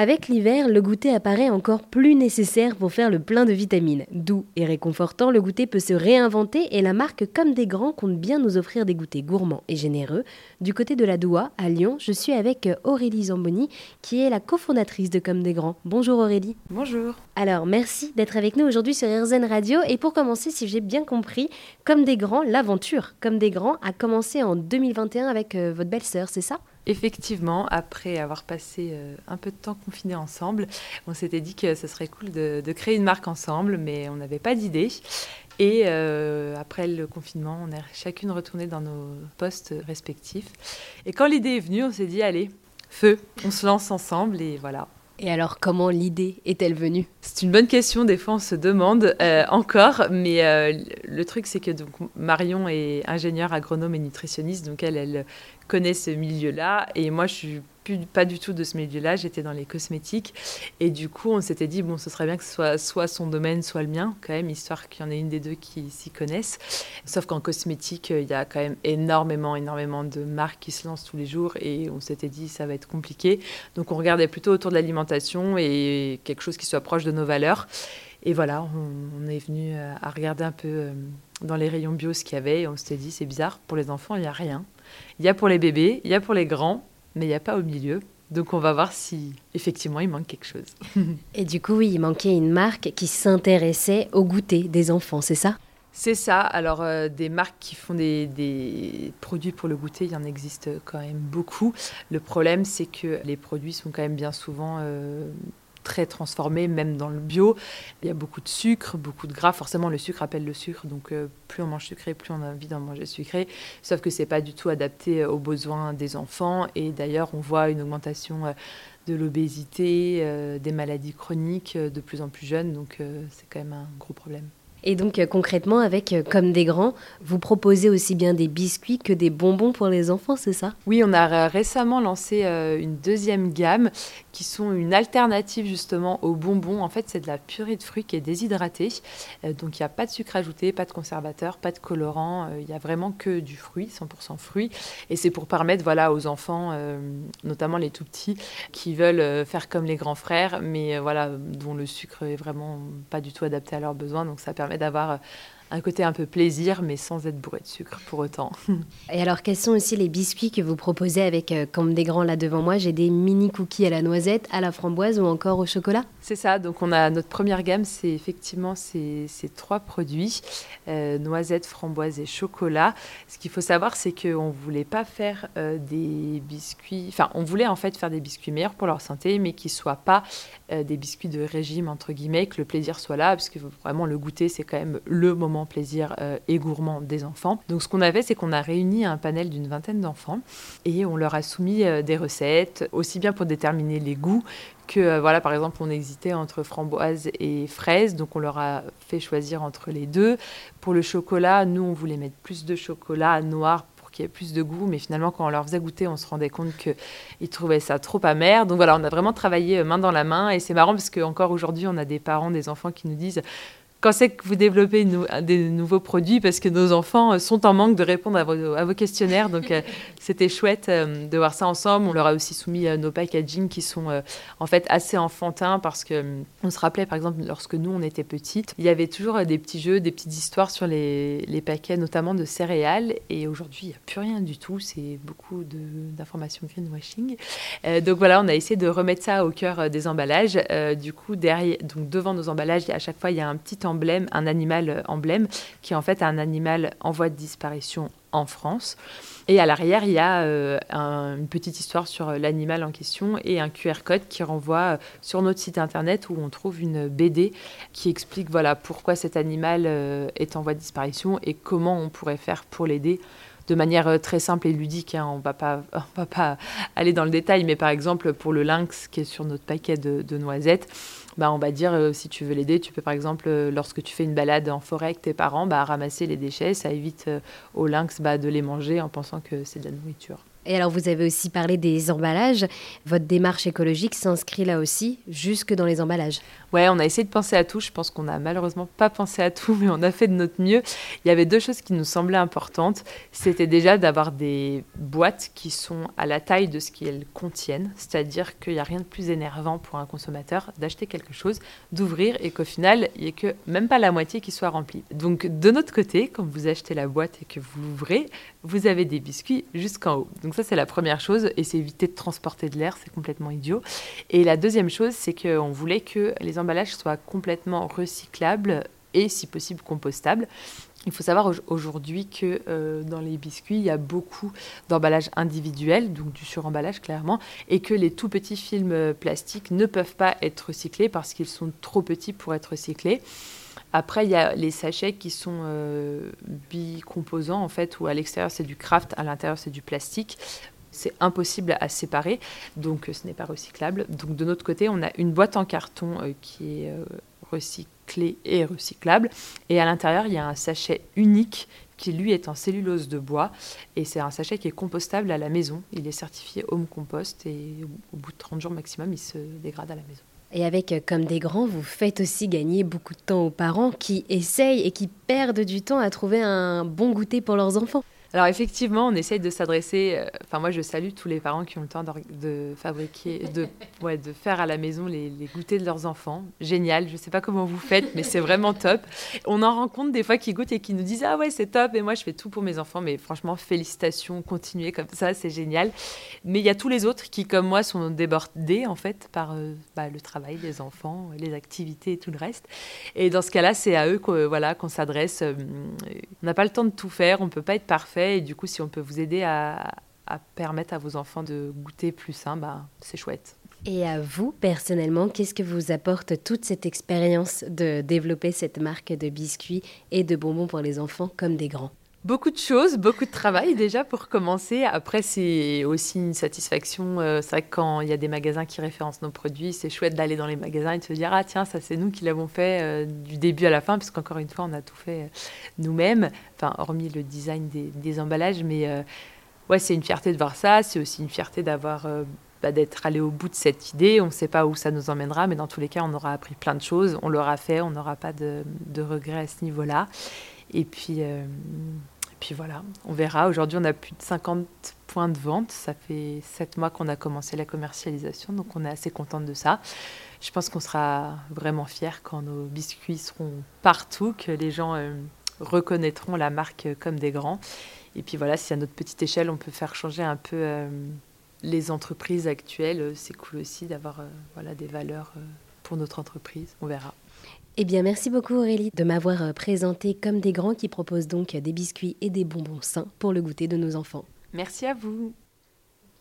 Avec l'hiver, le goûter apparaît encore plus nécessaire pour faire le plein de vitamines. Doux et réconfortant, le goûter peut se réinventer et la marque Comme des Grands compte bien nous offrir des goûters gourmands et généreux. Du côté de la Doua, à Lyon, je suis avec Aurélie Zamboni, qui est la cofondatrice de Comme des Grands. Bonjour Aurélie. Bonjour. Alors, merci d'être avec nous aujourd'hui sur RZN Radio. Et pour commencer, si j'ai bien compris, Comme des Grands, l'aventure Comme des Grands a commencé en 2021 avec euh, votre belle-sœur, c'est ça? Effectivement, après avoir passé euh, un peu de temps confinés ensemble, on s'était dit que ce serait cool de, créer une marque ensemble, mais on n'avait pas d'idée. Et euh, après le confinement, on est chacune retournée dans nos postes respectifs. Et quand l'idée est venue, on s'est dit, allez, feu, on se lance ensemble et voilà. Et alors, comment l'idée est-elle venue? C'est une bonne question. Des fois, on se demande euh, encore. Mais le truc, c'est que donc, Marion est ingénieure agronome et nutritionniste. Donc, elle, elle connaît ce milieu-là. Et moi, je suis pas du tout de ce milieu-là. J'étais dans les cosmétiques. Et du coup, on s'était dit, bon, ce serait bien que ce soit soit son domaine, soit le mien, quand même, histoire qu'il y en ait une des deux qui s'y connaissent. Sauf qu'en cosmétique, il y a quand même énormément, énormément de marques qui se lancent tous les jours. Et on s'était dit, ça va être compliqué. Donc, on regardait plutôt autour de l'alimentation et quelque chose qui soit proche de nos valeurs. Et voilà, on, est venu à regarder un peu euh, dans les rayons bio ce qu'il y avait et on s'était dit c'est bizarre, pour les enfants il n'y a rien. Il y a pour les bébés, il y a pour les grands, mais il n'y a pas au milieu. Donc on va voir si effectivement il manque quelque chose. Et du coup, oui, il manquait une marque qui s'intéressait au goûter des enfants, c'est ça? C'est ça. Alors, euh, des marques qui font des, produits pour le goûter, il y en existe quand même beaucoup. Le problème, c'est que les produits sont quand même bien souvent euh, très transformé, même dans le bio. Il y a beaucoup de sucre, beaucoup de gras. Forcément, le sucre appelle le sucre, donc euh, plus on mange sucré, plus on a envie d'en manger sucré. Sauf que c'est pas du tout adapté aux besoins des enfants. Et d'ailleurs, on voit une augmentation euh, de l'obésité, euh, des maladies chroniques de plus en plus jeunes. Donc, c'est quand même un gros problème. Et donc euh, concrètement, avec euh, Comme des grands, vous proposez aussi bien des biscuits que des bonbons pour les enfants, c'est ça? Oui, on a récemment lancé euh, une deuxième gamme qui sont une alternative justement aux bonbons. En fait, c'est de la purée de fruits qui est déshydratée. donc il n'y a pas de sucre ajouté, pas de conservateur, pas de colorant. Il n'y a vraiment que du fruit, 100% fruit. Et c'est pour permettre voilà, aux enfants, notamment les tout petits, qui veulent faire comme les grands frères, mais voilà, dont le sucre est vraiment pas du tout adapté à leurs besoins. Donc ça permet d'avoir euh, un côté un peu plaisir, mais sans être bourré de sucre pour autant. Et alors, quels sont aussi les biscuits que vous proposez avec, euh, comme des grands là devant moi, j'ai des mini cookies à la noisette, à la framboise ou encore au chocolat C'est ça, donc on a notre première gamme, c'est effectivement ces, ces, trois produits, euh, noisette, framboise et chocolat. Ce qu'il faut savoir, c'est qu'on ne voulait pas faire euh, des biscuits, enfin, on voulait en fait faire des biscuits meilleurs pour leur santé, mais qui ne soient pas des biscuits de régime, entre guillemets, que le plaisir soit là, parce que vraiment le goûter, c'est quand même le moment plaisir euh, et gourmand des enfants. Donc ce qu'on a fait, c'est qu'on a réuni un panel d'une vingtaine d'enfants et on leur a soumis euh, des recettes, aussi bien pour déterminer les goûts que, euh, voilà, par exemple, on hésitait entre framboise et fraise, donc on leur a fait choisir entre les deux. Pour le chocolat, nous, on voulait mettre plus de chocolat noir pour qu'il y ait plus de goût, mais finalement, quand on leur faisait goûter, on se rendait compte qu'ils trouvaient ça trop amer. Donc voilà, on a vraiment travaillé main dans la main, et c'est marrant parce qu'encore aujourd'hui, on a des parents, des enfants qui nous disent quand c'est que vous développez des nouveaux produits parce que nos enfants euh, sont en manque de répondre à vos, questionnaires. Donc, euh, c'était chouette euh, de voir ça ensemble. On leur a aussi soumis nos packaging qui sont en fait assez enfantins parce que on se rappelait, par exemple, lorsque nous, on était petites, il y avait toujours des petits jeux, des petites histoires sur les, les paquets, notamment de céréales. Et aujourd'hui, il n'y a plus rien du tout. C'est beaucoup d'informations greenwashing. donc, voilà, on a essayé de remettre ça au cœur des emballages. du coup, derrière, donc devant nos emballages, à chaque fois, il y a un petit un animal euh, emblème, qui est en fait un animal en voie de disparition en France. Et à l'arrière, il y a euh, une petite histoire sur euh, l'animal en question et un QR code qui renvoie sur notre site internet où on trouve une BD qui explique voilà pourquoi cet animal est en voie de disparition et comment on pourrait faire pour l'aider de manière très simple et ludique. Hein. On ne va pas aller dans le détail, mais par exemple pour le lynx qui est sur notre paquet de noisettes, bah, on va dire, euh, si tu veux l'aider, tu peux par exemple, euh, lorsque tu fais une balade en forêt avec tes parents, bah, ramasser les déchets. Ça évite euh, aux lynx bah, de les manger en pensant que c'est de la nourriture. Et alors vous avez aussi parlé des emballages. Votre démarche écologique s'inscrit là aussi, jusque dans les emballages. Ouais, on a essayé de penser à tout. Je pense qu'on n'a malheureusement pas pensé à tout, mais on a fait de notre mieux. Il y avait deux choses qui nous semblaient importantes. C'était déjà d'avoir des boîtes qui sont à la taille de ce qu'elles contiennent. C'est-à-dire qu'il n'y a rien de plus énervant pour un consommateur d'acheter quelque chose, d'ouvrir et qu'au final, il n'y ait que même pas la moitié qui soit remplie. Donc de notre côté, quand vous achetez la boîte et que vous l'ouvrez, vous avez des biscuits jusqu'en haut. Ça, c'est la première chose, et c'est éviter de transporter de l'air, c'est complètement idiot. Et la deuxième chose, c'est qu'on voulait que les emballages soient complètement recyclables et, si possible, compostables. Il faut savoir aujourd'hui que euh, dans les biscuits, il y a beaucoup d'emballages individuels, donc du suremballage clairement, et que les tout petits films plastiques ne peuvent pas être recyclés parce qu'ils sont trop petits pour être recyclés. Après, il y a les sachets qui sont euh, bicomposants, en fait, où à l'extérieur c'est du craft, à l'intérieur c'est du plastique. C'est impossible à séparer, donc euh, ce n'est pas recyclable. Donc de notre côté, on a une boîte en carton euh, qui est recyclée et recyclable. Et à l'intérieur, il y a un sachet unique qui lui est en cellulose de bois et c'est un sachet qui est compostable à la maison. Il est certifié Home Compost et au bout de 30 jours maximum, il se dégrade à la maison. Et avec euh, Comme des grands, vous faites aussi gagner beaucoup de temps aux parents qui essayent et qui perdent du temps à trouver un bon goûter pour leurs enfants. Alors effectivement, on essaye de s'adresser. Euh, enfin, moi, je salue tous les parents qui ont le temps de, fabriquer, de, ouais, de faire à la maison les, goûters de leurs enfants. Génial. Je ne sais pas comment vous faites, mais c'est vraiment top. On en rencontre des fois qui goûtent et qui nous disent ah ouais c'est top et moi je fais tout pour mes enfants. Mais franchement, félicitations, continuez comme ça, c'est génial. Mais il y a tous les autres qui, comme moi, sont débordés en fait par euh, bah, le travail des enfants, les activités et tout le reste. Et dans ce cas-là, c'est à eux qu'on voilà, qu'on s'adresse. Euh, on n'a pas le temps de tout faire, on peut pas être parfait et du coup, si on peut vous aider à, permettre à vos enfants de goûter plus sain, bah, c'est chouette. Et à vous, personnellement, qu'est-ce que vous apporte toute cette expérience de développer cette marque de biscuits et de bonbons pour les enfants comme des grands? Beaucoup de choses, beaucoup de travail déjà pour commencer. Après, c'est aussi une satisfaction. Euh, c'est vrai que quand il y a des magasins qui référencent nos produits, c'est chouette d'aller dans les magasins et de se dire Ah, tiens, ça c'est nous qui l'avons fait euh, du début à la fin, puisqu'encore une fois, on a tout fait euh, nous-mêmes, enfin, hormis le design des, emballages. Mais ouais, c'est une fierté de voir ça. C'est aussi une fierté d'avoir. Bah, d'être allé au bout de cette idée. On ne sait pas où ça nous emmènera, mais dans tous les cas, on aura appris plein de choses. On l'aura fait, on n'aura pas de regrets à ce niveau-là. Et puis, euh, puis voilà, on verra. Aujourd'hui, on a plus de 50 points de vente. Ça fait 7 mois qu'on a commencé la commercialisation, donc on est assez contente de ça. Je pense qu'on sera vraiment fiers quand nos biscuits seront partout, que les gens euh, reconnaîtront la marque comme des grands. Et puis voilà, si à notre petite échelle, on peut faire changer un peu euh, les entreprises actuelles, c'est cool aussi d'avoir voilà, des valeurs pour notre entreprise. On verra. Eh bien, merci beaucoup Aurélie de m'avoir euh, présenté comme des grands qui proposent donc des biscuits et des bonbons sains pour le goûter de nos enfants. Merci à vous.